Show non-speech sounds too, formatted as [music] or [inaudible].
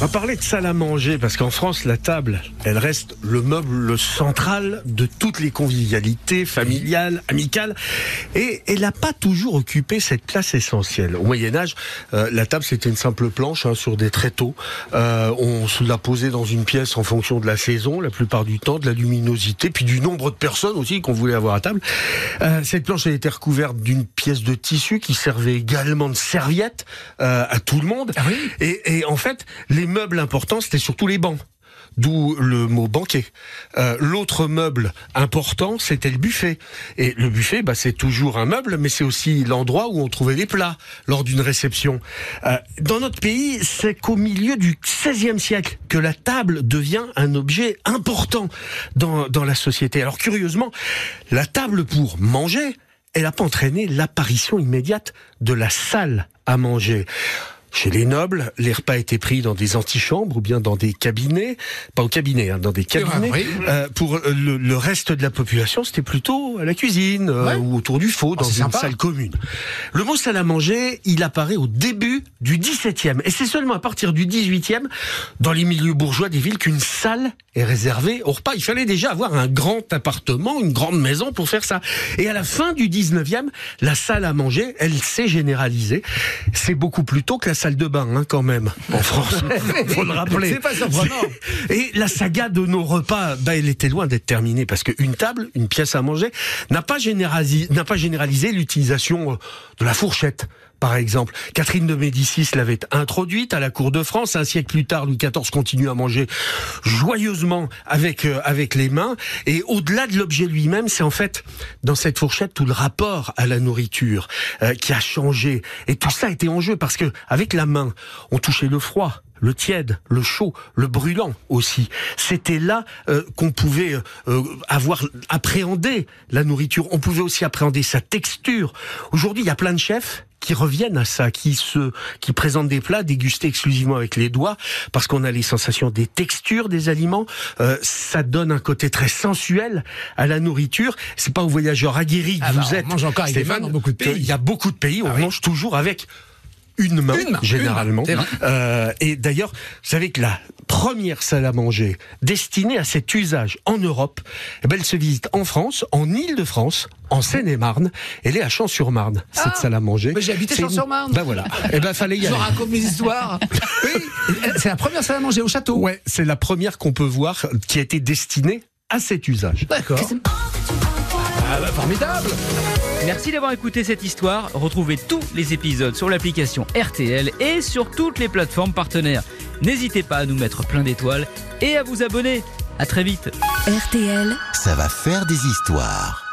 On va parler de salle à manger parce qu'en France, la table, elle reste le meuble central de toutes les convivialités familiales, amicales, et elle n'a pas toujours occupé cette place essentielle. Au Moyen Âge, euh, la table c'était une simple planche hein, sur des tréteaux. Euh, on se la posait dans une pièce en fonction de la saison, la plupart du temps, de la luminosité, puis du nombre de personnes aussi qu'on voulait avoir à table. Euh, cette planche elle était recouverte d'une pièce de tissu qui servait également de serviette à tout le monde. Ah oui? Et, et en fait, les meubles importants, c'était surtout les bancs. D'où le mot banquet. Euh, L'autre meuble important, c'était le buffet. Et le buffet, bah, c'est toujours un meuble, mais c'est aussi l'endroit où on trouvait les plats lors d'une réception. Euh, dans notre pays, c'est qu'au milieu du XVIe siècle que la table devient un objet important dans, dans la société. Alors curieusement, la table pour manger, elle n'a pas entraîné l'apparition immédiate de la salle à manger. Chez les nobles, les repas étaient pris dans des antichambres ou bien dans des cabinets, pas au cabinet, hein, dans des cabinets. oui. Euh, pour le, le reste de la population, c'était plutôt à la cuisine euh, Ouais. ou autour du feu, dans c'est une sympa. salle commune. Le mot salle à manger, il apparaît au début du XVIIe, et c'est seulement à partir du XVIIIe, dans les milieux bourgeois des villes, qu'une salle est réservée au repas. Il fallait déjà avoir un grand appartement, une grande maison pour faire ça. Et à la fin du 19e, la salle à manger, elle s'est généralisée. C'est beaucoup plus tôt que la salle de bain, hein, quand même, en France. [laughs] Faut le rappeler. C'est pas surprenant. [laughs] Et la saga de nos repas, bah, elle était loin d'être terminée parce qu'une table, une pièce à manger, n'a pas généralisé, n'a pas généralisé l'utilisation euh, de la fourchette. Par exemple, Catherine de Médicis l'avait introduite à la cour de France. Un siècle plus tard, Louis XIV continue à manger joyeusement avec euh, avec les mains. Et au-delà de l'objet lui-même, c'est en fait dans cette fourchette tout le rapport à la nourriture euh, qui a changé. Et tout ça était en jeu parce que avec la main, on touchait le froid, le tiède, le chaud, le brûlant aussi. C'était là euh, qu'on pouvait euh, avoir appréhendé la nourriture. On pouvait aussi appréhender sa texture. Aujourd'hui, il y a plein de chefs qui reviennent à ça, qui se, qui présentent des plats dégustés exclusivement avec les doigts, parce qu'on a les sensations des textures des aliments. Euh, ça donne un côté très sensuel à la nourriture. C'est pas aux voyageurs aguerris que Ah bah, vous on êtes. mange encore avec des Stéphane, mains dans beaucoup de pays. Il y a beaucoup de pays où Ah on oui. mange toujours avec une main, Une main, généralement. une main. Euh, et d'ailleurs, vous savez que la première salle à manger destinée à cet usage en Europe, eh ben, elle se visite en France, en Île-de-France, en Seine-et-Marne. Elle est à Champs-sur-Marne, cette Ah, salle à manger. mais j'ai habité une- Champs-sur-Marne. Ben voilà. [laughs] Eh ben, fallait y Je aller. raconte mes histoires. [laughs] oui, c'est la première salle à manger au château. Ouais, c'est la première qu'on peut voir qui a été destinée à cet usage. D'accord. Ah bah, formidable. Merci d'avoir écouté cette histoire. Retrouvez tous les épisodes sur l'application RTL et sur toutes les plateformes partenaires. N'hésitez pas à nous mettre plein d'étoiles et à vous abonner. À très vite. RTL. Ça va faire des histoires.